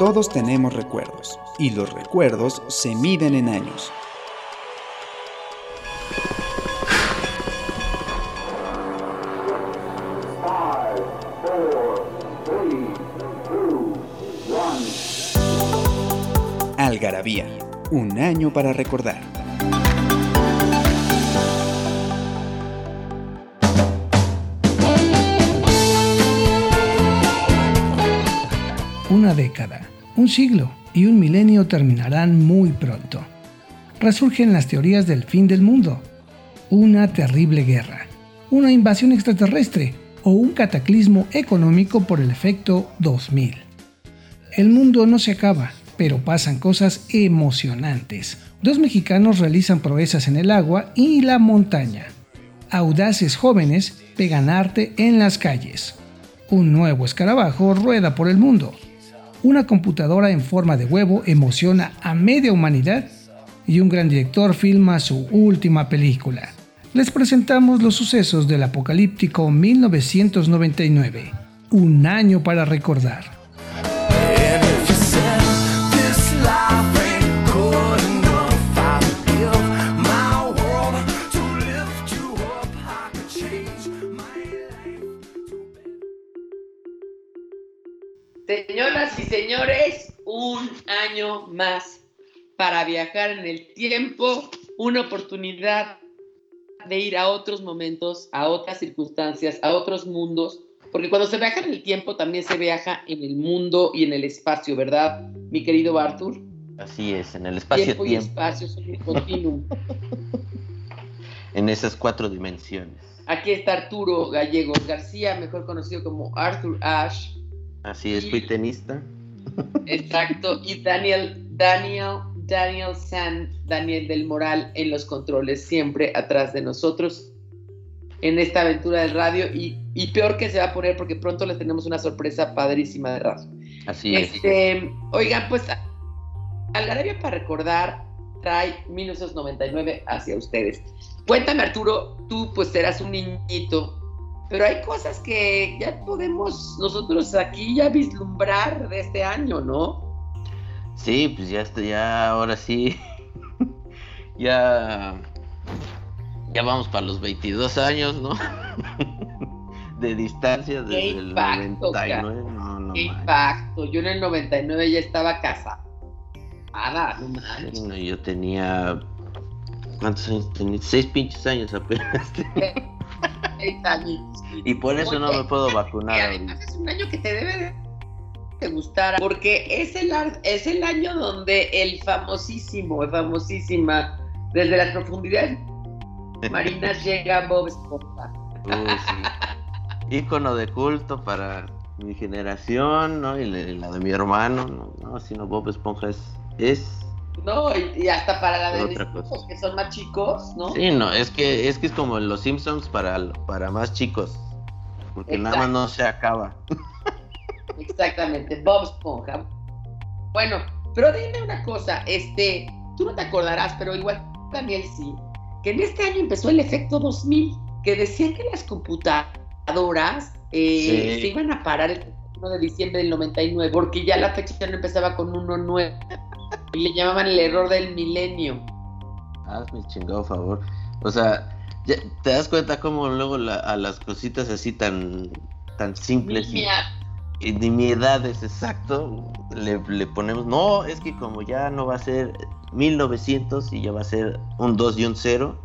Todos tenemos recuerdos y los recuerdos se miden en años. Algarabía, un año para recordar. Década, un siglo y un milenio terminarán muy pronto. Resurgen las teorías del fin del mundo, una terrible guerra, una invasión extraterrestre o un cataclismo económico por el efecto 2000. El mundo no se acaba, pero pasan cosas emocionantes. Dos mexicanos realizan proezas en el agua y la montaña. Audaces jóvenes pegan arte en las calles. Un nuevo escarabajo rueda por el mundo. Una computadora en forma de huevo emociona a media humanidad y un gran director filma su última película. Les presentamos los sucesos del apocalíptico 1999, un año para recordar. Señores, un año más para viajar en el tiempo, una oportunidad de ir a otros momentos, a otras circunstancias, a otros mundos, porque cuando se viaja en el tiempo también se viaja en el mundo y en el espacio, ¿verdad, mi querido Arthur? Así es, en el espacio tiempo. y espacio son un continuum. en esas cuatro dimensiones. Aquí está Arturo Gallegos García, mejor conocido como Arthur Ash Así es, fui tenista. Exacto, y Daniel, Daniel, Daniel San, Daniel del Moral en los controles, siempre atrás de nosotros en esta aventura del radio y, peor que se va a poner porque pronto les tenemos una sorpresa padrísima de radio. Así es. Este, oigan, pues Algarabia para recordar trae 1999 hacia ustedes. Cuéntame Arturo, tú pues serás un niñito pero hay cosas que ya podemos nosotros aquí ya vislumbrar de este año, ¿no? Sí, pues ya estoy, ya ahora sí, ya, ya vamos para los 22 años, ¿no? de distancia desde el 99, no, no Qué impacto, yo en el 99 ya estaba casada, no yo tenía, ¿cuántos años tenía? Seis pinches años apenas. Y por eso no me puedo vacunar. Además es un año que te debe de gustar porque es el, es el año donde el famosísimo, famosísima, desde las profundidades marinas llega Bob Esponja. Ícono de culto para mi generación, ¿no? Y la de mi hermano, ¿no? no sino Bob Esponja es, es no, y, hasta para la de mis hijos, que son más chicos, ¿no? Sí, no, es que es que es como los Simpsons para, para más chicos. Porque nada más no se acaba. Exactamente, Bob Esponja. Bueno, pero dime una cosa, este, tú no te acordarás, pero igual también sí, que en este año empezó el efecto 2000, que decían que las computadoras eh, se iban a parar el 1 de diciembre del 99, porque ya la fecha no empezaba con 1.9 y le llamaban el error del milenio. Hazme chingado favor. O sea, ¿te das cuenta cómo luego a las cositas así tan, tan simples y, de mi edad es exacto, le, le, ponemos, no, es que como ya no va a ser 1900 y ya va a ser un 2 y un 0,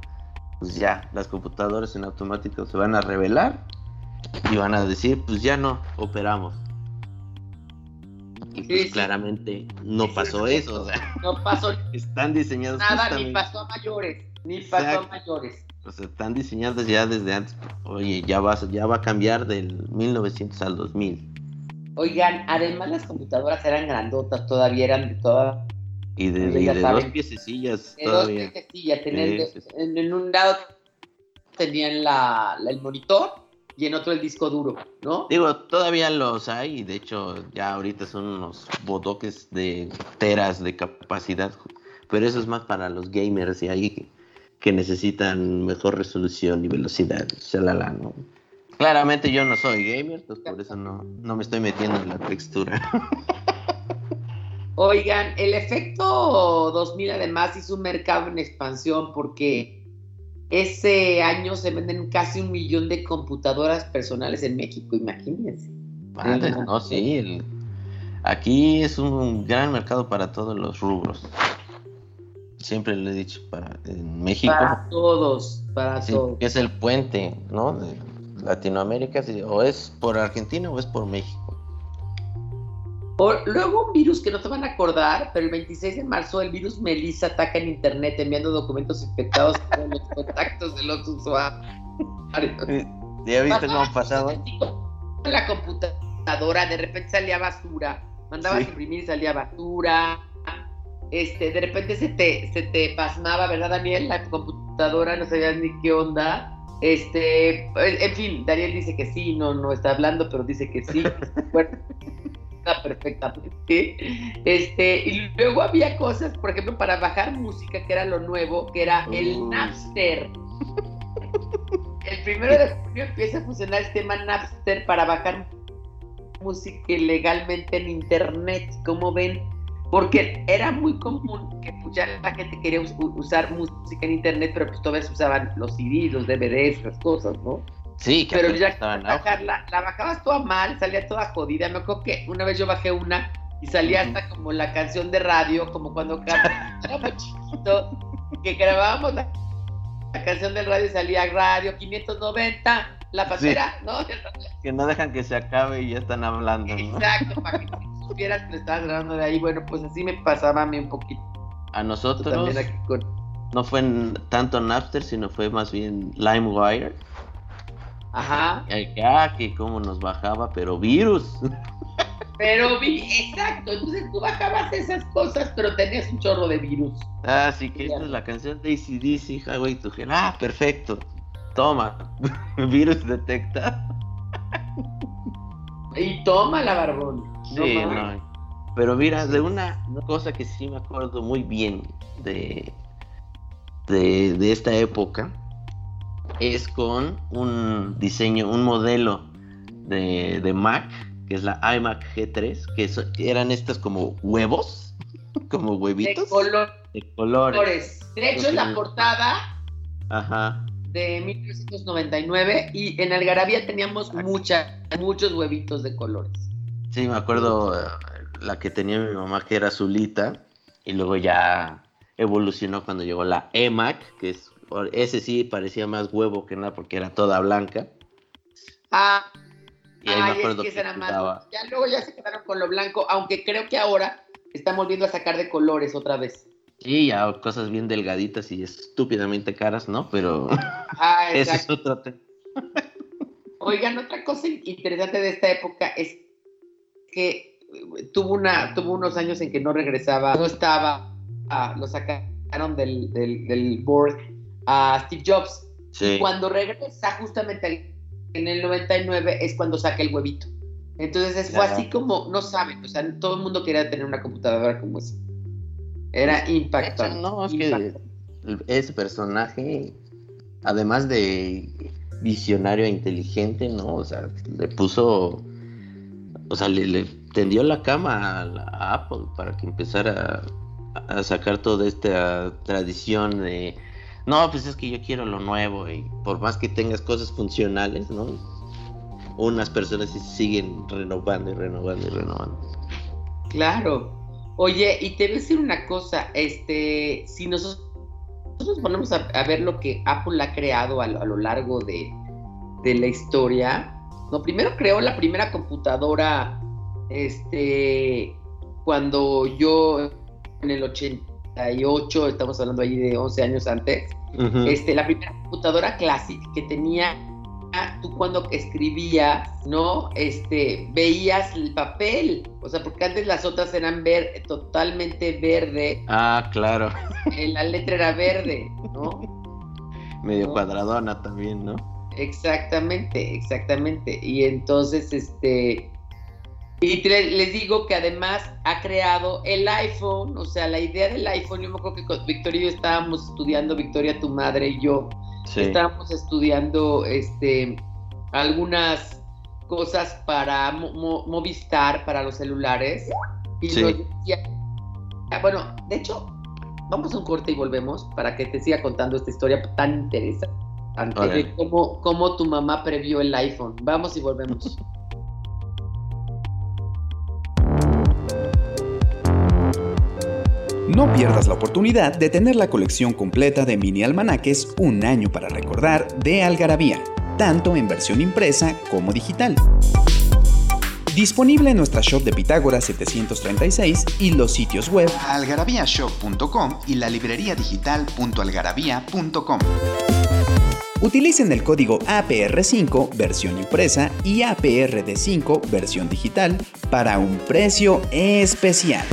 pues ya, las computadoras en automático se van a revelar y van a decir, pues ya no operamos. Y pues claramente no pasó eso. O sea, no pasó. Están diseñados. Nada, ni pasó a mayores. Ni pasó a mayores. O sea, están diseñados ya desde antes. Oye, ya va, ya va a cambiar del 1900 al 2000. Oigan, además las computadoras eran grandotas, todavía eran de todas. Y de, dos piececillas. De dos piececillas. en, un lado tenían la, el monitor y en otro el disco duro, ¿no? Digo, todavía los hay, y de hecho ya ahorita son unos botoques de teras de capacidad, pero eso es más para los gamers y ahí que necesitan mejor resolución y velocidad, shalala, ¿no? Claramente yo no soy gamer, por eso no, no me estoy metiendo en la textura. Oigan, el efecto 2000 además hizo un mercado en expansión porque ese año se venden casi un millón de computadoras personales en México, imagínense. Vale, no, sí, aquí es un gran mercado para todos los rubros. Siempre le he dicho, para en México. Para todos, para todos. Que es el puente, ¿no? De Latinoamérica, o es por Argentina o es por México luego un virus que no se van a acordar, pero el 26 de marzo el virus Melissa ataca en internet enviando documentos infectados a los contactos de los usuarios. ¿Ya viste cómo pasaba? La computadora, de repente salía basura, mandabas a imprimir y salía basura. Este, de repente se te, se te pasmaba, ¿verdad, Daniel? La computadora, no sabías ni qué onda. Este, en fin, Daniel dice que sí, no, no está hablando, pero dice que sí. bueno, perfectamente. Este, y luego había cosas, por ejemplo, para bajar música, que era lo nuevo, que era el uh. Napster. El primero de junio empieza a funcionar el tema Napster para bajar música ilegalmente en internet, como ven, porque era muy común que ya la gente quería usar música en internet, pero pues todavía se usaban los CDs, los DVDs, las cosas, ¿no? Sí, pero ya bajarla, la bajabas toda mal, salía toda jodida. Me acuerdo que una vez yo bajé una y salía hasta como la canción de radio, como cuando éramos chiquitos, que grabábamos la, canción del radio y salía radio 590, la pasera, ¿no? Que no dejan que se acabe y ya están hablando, Exacto, para que supieras que le estabas grabando de ahí. Bueno, pues así me pasaba a mí un poquito. A nosotros no fue tanto Napster, sino fue más bien LimeWire Ajá. Ah, que cómo nos bajaba, pero virus. Pero, vi, exacto, entonces tú bajabas esas cosas, pero tenías un chorro de virus. Ah, sí, que esta es la canción de ACDC, Highway to Hell. Ah, perfecto. Toma, virus detecta. y toma la barbón. Sí, no, Pero mira, de una cosa que sí me acuerdo muy bien de, de, de esta época, es con un diseño, un modelo de, Mac, que es la iMac G3, que eran estas como huevos, como huevitos. De, colores. De hecho, en la portada Ajá. de 1999 y en Algarabía teníamos mucha, muchos huevitos de colores. Sí, me acuerdo la que tenía mi mamá que era azulita y luego ya evolucionó cuando llegó la eMac, que es ese sí parecía más huevo que nada porque era toda blanca. Ah, y ahí me acuerdo que, más. Ya luego ya se quedaron con lo blanco, aunque creo que ahora están volviendo a sacar de colores otra vez. Sí, ya cosas bien delgaditas y estúpidamente caras, ¿no? Pero ah, ese es otro tema. Oigan, otra cosa interesante de esta época es que tuvo una tuvo unos años en que no regresaba, no estaba, ah, lo sacaron del, del, del board a Steve Jobs. Y cuando regresa justamente en el 99 es cuando saca el huevito. Entonces fue así como, no saben, o sea, todo el mundo quería tener una computadora como esa. Era impactante. No, es que ese personaje, además de visionario e inteligente, ¿no? O sea, le puso, o sea, le, tendió la cama a, Apple para que empezara a, a sacar toda esta tradición de no, pues es que yo quiero lo nuevo y por más que tengas cosas funcionales, ¿no? Unas personas siguen renovando y renovando y renovando. Claro. Oye, y te voy a decir una cosa, este, si nosotros nos ponemos a, ver lo que Apple ha creado a lo, largo de, de, la historia, no, primero creó la primera computadora, este, cuando yo en el 80 estamos hablando ahí de 11 años antes, este, la primera computadora clásica que tenía tú cuando escribías, ¿no? Este, veías el papel, o sea, porque antes las otras eran ver, totalmente verde. Ah, claro. Eh, la letra era verde, ¿no? Medio cuadradona también, ¿no? Exactamente, exactamente. Y entonces, este, y les digo que además ha creado el iPhone, o sea, la idea del iPhone, yo me acuerdo que con Victoria y yo estábamos estudiando, Victoria, tu madre y yo, estábamos estudiando este, algunas cosas para Movistar, para los celulares, y nos decía bueno, de hecho, vamos a un corte y volvemos para que te siga contando esta historia tan interesante de cómo, cómo tu mamá previó el iPhone. Vamos y volvemos. No pierdas la oportunidad de tener la colección completa de mini almanaques Un año para recordar de Algarabía, tanto en versión impresa como digital. Disponible en nuestra shop de Pitágoras 736 y los sitios web algarabíashop.com y la librería digital.algarabía.com. Utilicen el código APR5 versión impresa y APRD5 versión digital para un precio especial.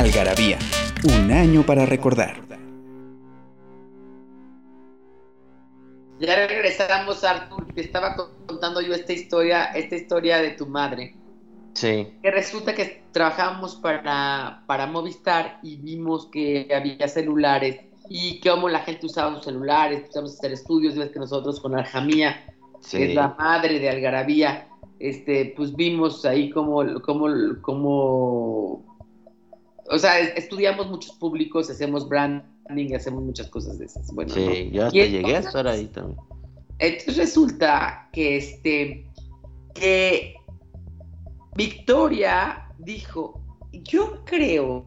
Algarabía, un año para recordar. Ya regresamos, Arthur, te estaba contando yo esta historia, esta historia de tu madre. Sí. Que resulta que trabajamos para, para Movistar y vimos que había celulares y cómo la gente usaba sus celulares, empezamos a hacer estudios, ves que nosotros con Aljamía, que es la madre de Algarabía, este, pues vimos ahí como, como, como, o sea, estudiamos muchos públicos, hacemos brand y hacemos muchas cosas de esas. Bueno, sí, yo hasta llegué a estar ahí también. Entonces resulta que este que Victoria dijo, yo creo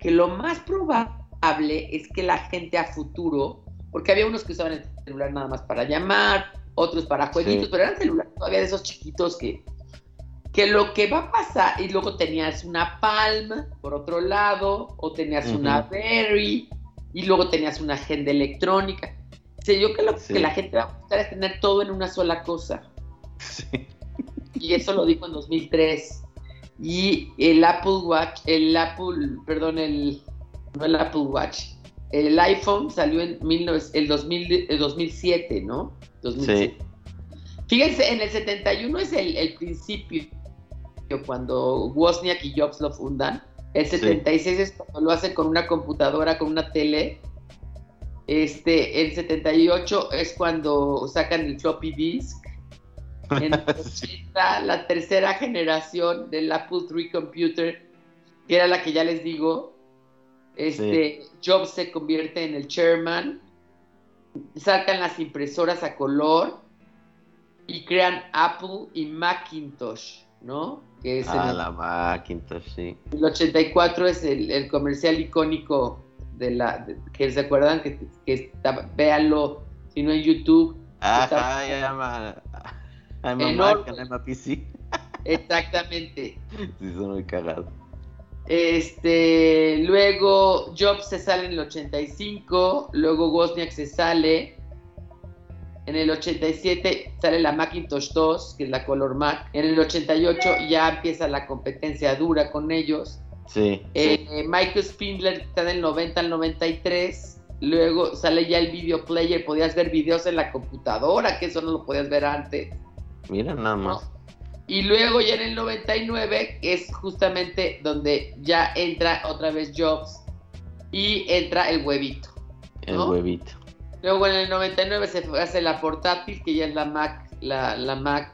que lo más probable es que la gente a futuro, porque había unos que usaban el celular nada más para llamar, otros para jueguitos, pero eran celulares todavía de esos chiquitos que, que lo que va a pasar, y luego tenías una Palm por otro lado, o tenías una Berry, y luego tenías una agenda electrónica. sé yo que lo que la gente va a buscar es tener todo en una sola cosa. Y eso lo dijo en 2003. Y el Apple Watch, el Apple, perdón, el, no el Apple Watch, el iPhone salió en el, 2007, ¿no? 2007. Sí. Fíjense, en el 71 es el, el principio, cuando Wozniak y Jobs lo fundan. El 76 es cuando lo hacen con una computadora, con una tele. Este, el 78 es cuando sacan el floppy disk. En la tercera generación del Apple III Computer, que era la que ya les digo. Este, Jobs se convierte en el chairman. Sacan las impresoras a color y crean Apple y Macintosh, ¿no? Que es ah, la Macintosh, sí. El 84 es el, comercial icónico de la. que se acuerdan que, que está, véanlo, si no en YouTube. Ajá, ya llama. I'm a PC. Exactamente. Sí, son muy cagados. Este, luego Jobs se sale en el 85, luego Wozniak se sale, en el 87 sale la Macintosh 2, que es la Color Mac. En el 88 ya empieza la competencia dura con ellos. Sí. Eh, Michael Spindler está del 90 al 93. Luego sale ya el video player. Podías ver videos en la computadora, que eso no lo podías ver antes. Mira, nada más. Y luego ya en el 99 es justamente donde ya entra otra vez Jobs y entra el huevito. El huevito. Luego en el 99 se hace la portátil, que ya es la Mac, la, la Mac.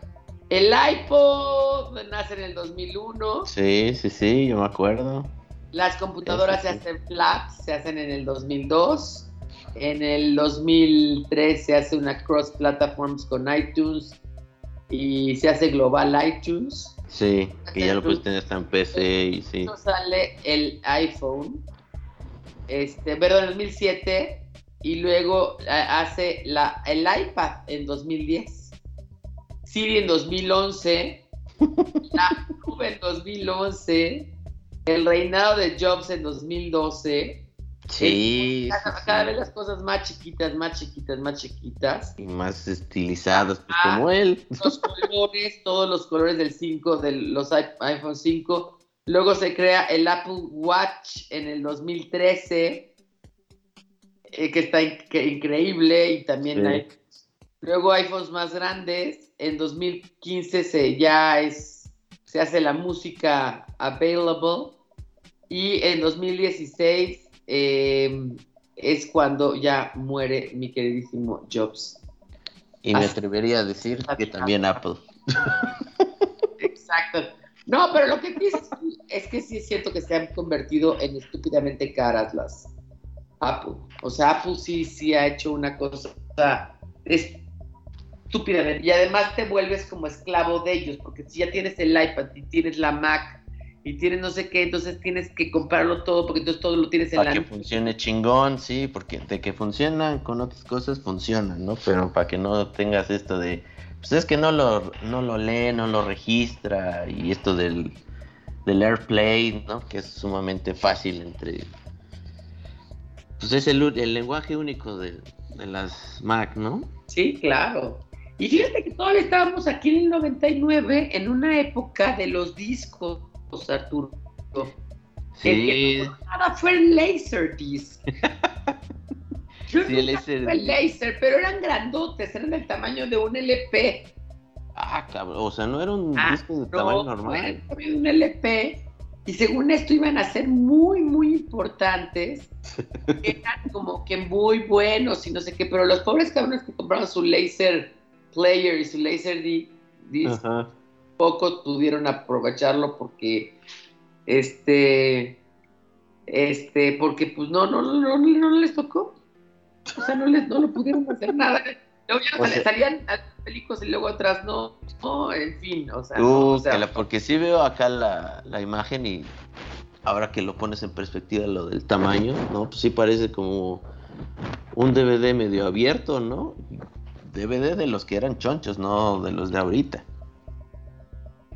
El iPod nace en el 2001. Sí, sí, sí, yo me acuerdo. Las computadoras se hacen flat, se hacen en el 2002. En el 2003 se hace una cross platforms con iTunes y se hace global iTunes. Sí, que ya lo puedes tener hasta en PC y sí. sale el iPhone. Este, pero en el 2007 y luego eh, hace la, el iPad en 2010, Siri en 2011, la Cube en 2011, el reinado de Jobs en 2012. Sí, cada, vez las cosas más chiquitas, más chiquitas, más chiquitas. Y más estilizadas, pues, como él. Los colores, todos los colores del 5, de los iPhone 5. Luego se crea el Apple Watch en el 2013 eh, que está increíble y también hay luego iPhones más grandes. En 2015 se ya es se hace la música available y en 2016 em, es cuando ya muere mi queridísimo Jobs. Y me atrevería a decir que también Apple. Exacto. No, pero lo que dices es que sí es cierto que se han convertido en estúpidamente caras las Apple. O sea, Apple sí, sí ha hecho una cosa estúpidamente. Y además te vuelves como esclavo de ellos, porque si ya tienes el iPad y tienes la Mac y tienes no sé qué, entonces tienes que comprarlo todo porque entonces todo lo tienes en para la que funcione chingón, sí, porque de que funcionan con otras cosas funcionan, ¿no? Pero para que no tengas esto de pues es que no lo no lo lee, no lo registra y esto del del AirPlay, ¿no? Que es sumamente fácil entre pues es el, el lenguaje único de, de las Mac, ¿no? Sí, claro. Y fíjate que todavía estábamos aquí en el 99 en una época de los discos Arturo. Sí. Nada fue el Laserdisc. sí, el laser. Fue el laser, pero eran grandotes, eran del tamaño de un LP. Ah, cabrón, o sea, no era un ah, disco de tamaño normal. Era un LP. Y según esto iban a ser muy, muy importantes. eran como que muy buenos y no sé qué, pero los pobres cabrones que compraban su laser player y su laser disc, Ajá pocos pudieron aprovecharlo porque este este porque pues no no no no, les tocó o sea no les no lo pudieron hacer nada luego ya salían películas y luego atrás no no en fin o sea, o sea porque sí veo acá la, la imagen y ahora que lo pones en perspectiva lo del tamaño no pues sí parece como un DVD medio abierto no DVD de los que eran chonchos no de los de ahorita.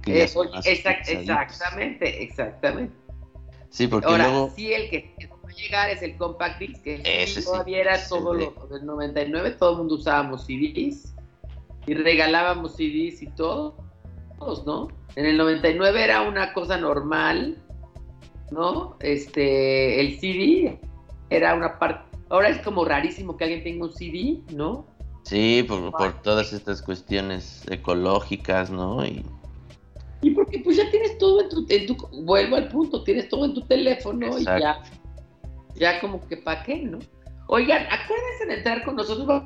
Eh, exactamente, exactamente. Sí, porque Ahora, luego... sí, el que llegar es el Compact Disc, que Ese todavía era todo lo del 99, todo el mundo usábamos CDs y regalábamos CDs y todo, todos, ¿no? En el 99 era una cosa normal, ¿no? Este, el CD era una parte, ahora es como rarísimo que alguien tenga un CD, ¿no? Sí, por, por todas estas cuestiones ecológicas, ¿no? Y y porque pues ya tienes todo en tu, en tu vuelvo al punto, tienes todo en tu teléfono y ya, ya como que para qué, ¿no? Oigan, acuérdense de entrar con nosotros,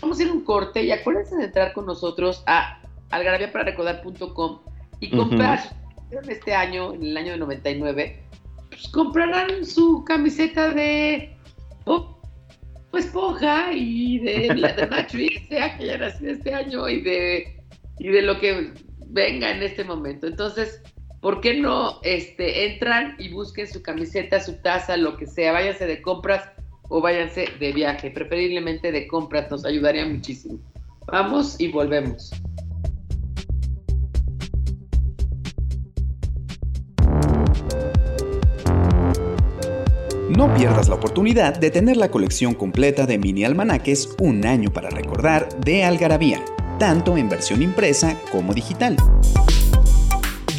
vamos a ir un corte y acuérdense de entrar con nosotros a algarabiapararecordar.com y comprar, en este año, en el año de 99, pues comprarán su camiseta de oh, esponja y de la de Matrix, sea que ya nació este año y de, y de lo que venga en este momento. Entonces, ¿por qué no este, entran y busquen su camiseta, su taza, lo que sea? Váyanse de compras o váyanse de viaje, preferiblemente de compras, nos ayudaría muchísimo. Vamos y volvemos. No pierdas la oportunidad de tener la colección completa de mini almanaques Un año para recordar de Algarabía tanto en versión impresa como digital.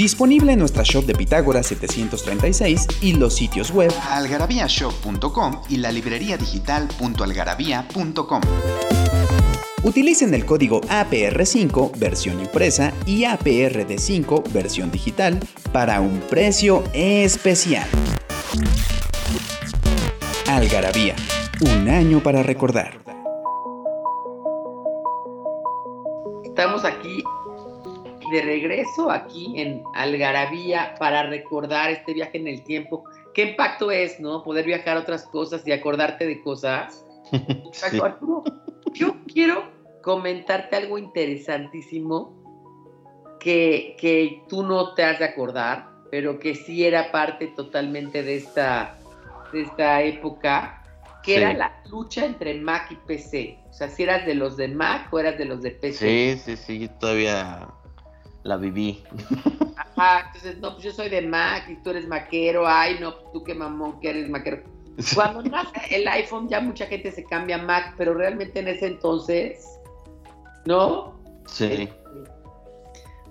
Disponible en nuestra shop de Pitágoras 736 y los sitios web algarabíashop.com y la librería digital.algarabía.com. Utilicen el código APR5 versión impresa y APRD5 versión digital para un precio especial. Algarabía, un año para recordar. Estamos aquí de regreso aquí en Algarabía para recordar este viaje en el tiempo. ¿Qué impacto es, no? Poder viajar a otras cosas y acordarte de cosas. yo quiero comentarte algo interesantísimo que, que tú no te has de acordar, pero que sí era parte totalmente de esta, de esta época que era la lucha entre Mac y PC. O sea, si eras de los de Mac o eras de los de PC. Sí, sí, sí, todavía la viví. Ajá, entonces, no, pues yo soy de Mac y tú eres maquero. Ay, no, tú qué mamón que eres maquero. Cuando nace el iPhone ya mucha gente se cambia a Mac, pero realmente en ese entonces, ¿no? Sí. Este,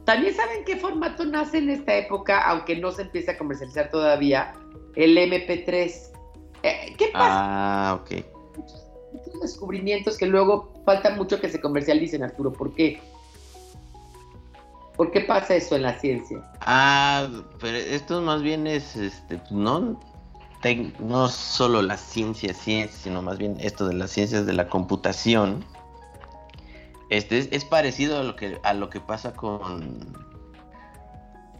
también saben qué formato nace en esta época, aunque no se empieza a comercializar todavía, el MP3. Eh, ¿Qué pasa? Ah, ok. Muchos descubrimientos que luego falta mucho que se comercialicen, Arturo. ¿Por qué? ¿Por qué pasa eso en la ciencia? Ah, pero esto más bien es, este, no, no solo la ciencia, ciencia, sino más bien esto de las ciencias de la computación. Este es, parecido a lo que a lo que pasa con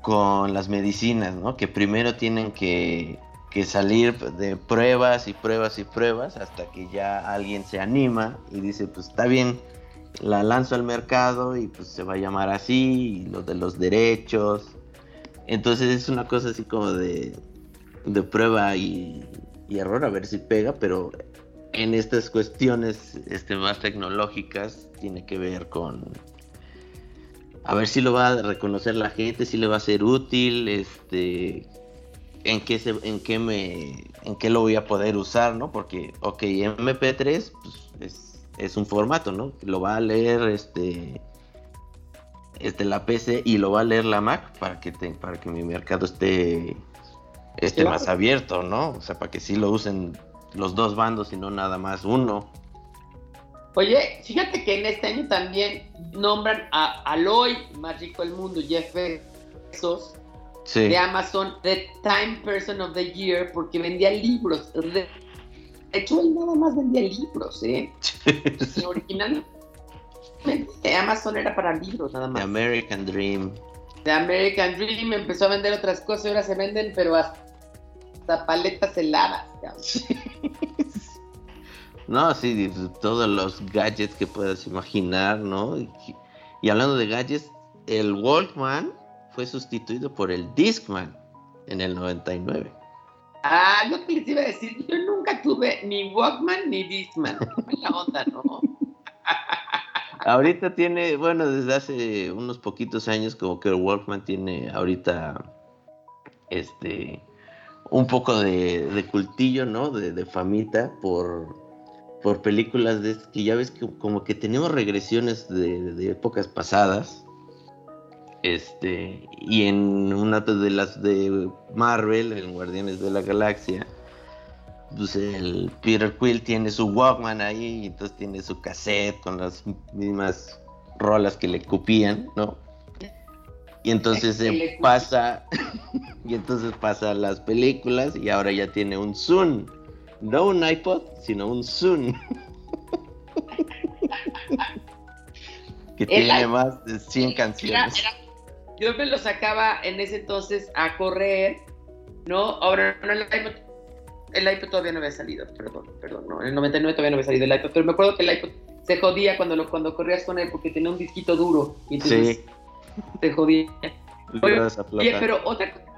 con las medicinas, ¿no? Que primero tienen que, que salir de pruebas y pruebas y pruebas hasta que ya alguien se anima y dice, pues está bien, la lanzo al mercado y pues se va a llamar así, lo de los derechos. Entonces es una cosa así como de, de prueba y, y error a ver si pega, pero en estas cuestiones este, más tecnológicas tiene que ver con a ver si lo va a reconocer la gente, si le va a ser útil, este en qué se, en qué me en qué lo voy a poder usar, ¿no? Porque ok, MP3 pues, es, un formato, ¿no? Lo va a leer este este la PC y lo va a leer la Mac para que para que mi mercado esté esté más abierto, ¿no? O sea, para que sí lo usen los dos bandos y no nada más uno. Oye, fíjate que en este año también nombran a Aloy, más rico del mundo, Jeff Bezos, de Amazon, The Time Person of the Year, porque vendía libros. De hecho, él nada más vendía libros, ¿eh? originalmente Amazon era para libros nada más. The American Dream. The American Dream empezó a vender otras cosas y ahora se venden, pero hasta paletas heladas. No, sí, todos los gadgets que puedas imaginar, ¿no? Y, hablando de gadgets, el Walkman fue sustituido por el Discman en el 99. Ah, lo que les iba a decir, yo nunca tuve ni Walkman ni Discman. la onda, ¿no? ahorita tiene, bueno, desde hace unos poquitos años como que Walkman tiene ahorita este un poco de, cultillo, ¿no? De, de famita por por películas de que ya ves que como que tenemos regresiones de, épocas pasadas. Este, y en una de las de Marvel, en Guardianes de la Galaxia, pues el Peter Quill tiene su Walkman ahí, y entonces tiene su cassette con las mismas rolas que le cupían, ¿no? Y entonces se pasa, y entonces pasa las películas y ahora ya tiene un Zoom no un iPod, sino un Zoom. que tiene más de 100 canciones. Yo me lo sacaba en ese entonces a correr, ¿no? Ahora no, el iPod, el iPod todavía no había salido, perdón, perdón, no, en el 99 todavía no había salido el iPod, pero me acuerdo que el iPod se jodía cuando, lo, cuando corrías con él porque tenía un disquito duro y entonces sí. se jodía. Oye, pero otra cosa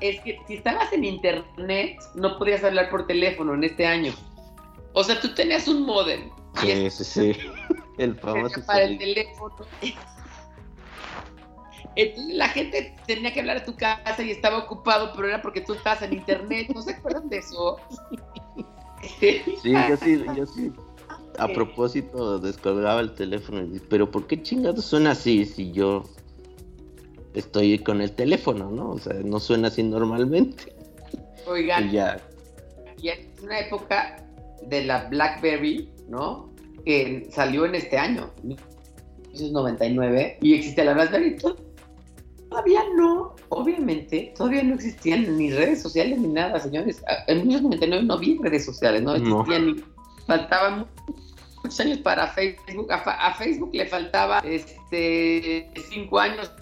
es que si estabas en internet, no podías hablar por teléfono en este año. O sea, tú tenías un modem. Sí, sí, sí. El famoso. Para el teléfono. Entonces la gente tenía que hablar a tu casa y estaba ocupado, pero era porque tú estabas en internet. ¿No se acuerdan de eso? Sí, yo sí, yo sí. A propósito, descolgaba el teléfono y pero ¿por qué chingados suena así si yo estoy con el teléfono, ¿no? O sea, no suena así normalmente. Oigan, ya. y es una época de la BlackBerry, ¿no? Que salió en este año, 1999, y existe la BlackBerry. Todavía no, obviamente, todavía no existían ni redes sociales ni nada, señores. En 1999 no había redes sociales, no existían ni. Faltaban muchos años para Facebook. A, a, Facebook le faltaba este cinco años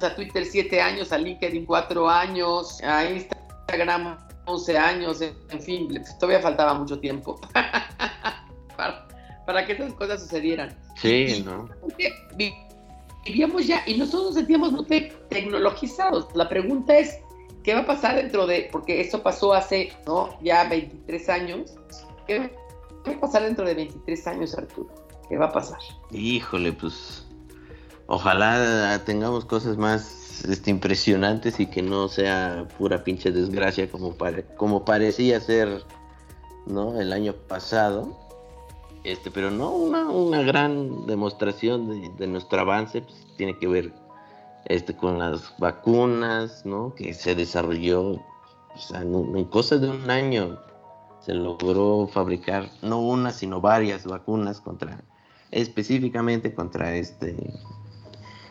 a Twitter 7 años, a LinkedIn 4 años, a Instagram 11 años, en fin, todavía faltaba mucho tiempo para, que esas cosas sucedieran. Sí, ¿no? Vivíamos ya y nosotros nos sentíamos muy tecnologizados. La pregunta es, ¿qué va a pasar dentro de, porque esto pasó hace, ¿no? Ya 23 años, ¿qué va a pasar dentro de 23 años, Arturo? ¿Qué va a pasar? Híjole, pues Ojalá tengamos cosas más este, impresionantes y que no sea pura pinche desgracia como, como parecía ser ¿no? el año pasado. Este, pero no una, gran demostración de, nuestro avance, pues, tiene que ver este, con las vacunas, ¿no? que se desarrolló en, cosas de un año. Se logró fabricar no una, sino varias vacunas contra, específicamente contra este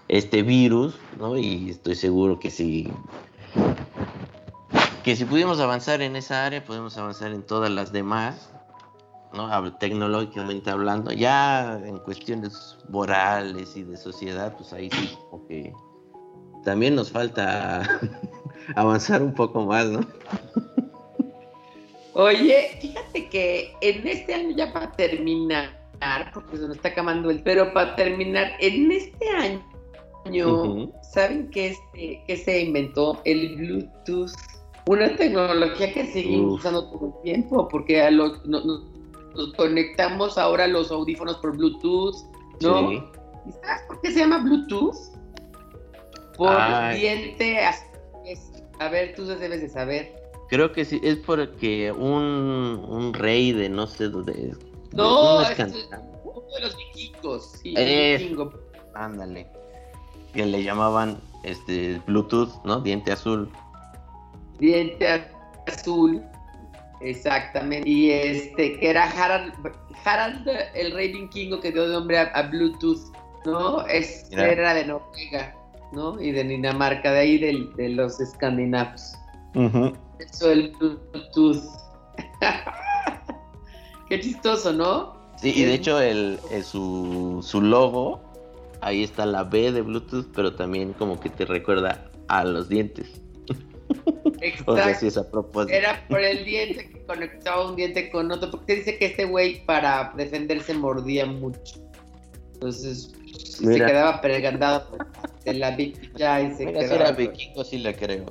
este virus, ¿no? Y estoy seguro que si que si pudimos avanzar en esa área, podemos avanzar en todas las demás, ¿no? Tecnológicamente hablando, ya en cuestiones morales y de sociedad, pues ahí sí como que también nos falta avanzar un poco más, ¿no? Oye, fíjate que en este año ya para terminar, porque se nos está acabando el, pero para terminar, en este año, ¿saben qué, este, que se inventó? El Bluetooth. Una tecnología que seguimos usando todo el tiempo, porque a nos, conectamos ahora los audífonos por Bluetooth, ¿no? sabes por qué se llama Bluetooth? Por diente. A ver, tú debes de saber. Creo que sí, es porque un, un rey de no sé dónde. No, es uno de los vikingos. Sí, Ándale. Que le llamaban este Bluetooth, ¿no? Diente azul. Diente azul. Exactamente. Y este, que era Harald, Harald el rey vikingo que dio nombre a, Bluetooth, ¿no? Es, era de Noruega, ¿no? Y de Dinamarca, de ahí de, los escandinavos. Eso el Bluetooth. Qué chistoso, ¿no? Sí, y de hecho el, su, su logo, ahí está la B de Bluetooth, pero también como que te recuerda a los dientes. Exacto. Era por el diente que conectaba un diente con otro, porque dice que este güey para defenderse mordía mucho. Entonces se quedaba pregandado de la víctima y se Mira, Si era vikingo, sí le creo.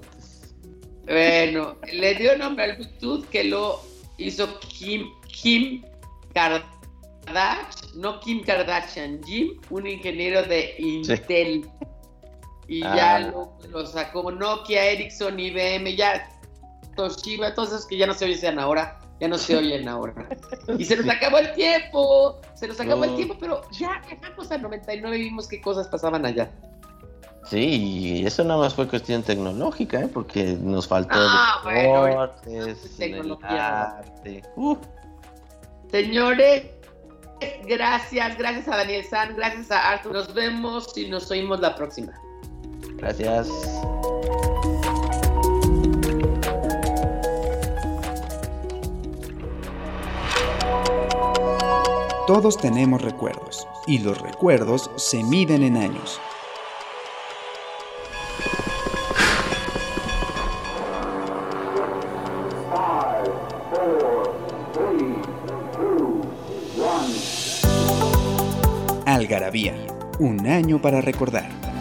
Bueno, le dio nombre al Bluetooth que lo hizo Kim, Kim Kardashian, no Kim Kardashian, Jim, un ingeniero de Intel. Y ya ah. lo, sacó Nokia, Ericsson, IBM, ya Toshiba, todos esos que ya no se oyen ahora, ya no se oyen ahora. Y se nos acabó el tiempo, se nos acabó el tiempo, pero ya llegamos al 99 y vimos qué cosas pasaban allá. Sí, y eso nada más fue cuestión tecnológica, ¿eh? porque nos faltó ah, deportes, tecnología. Uh. Señores, gracias, gracias a Daniel San, gracias a Arthur. Nos vemos y nos oímos la próxima. Gracias. Todos tenemos recuerdos y los recuerdos se miden en años. Algarabía, un año para recordar.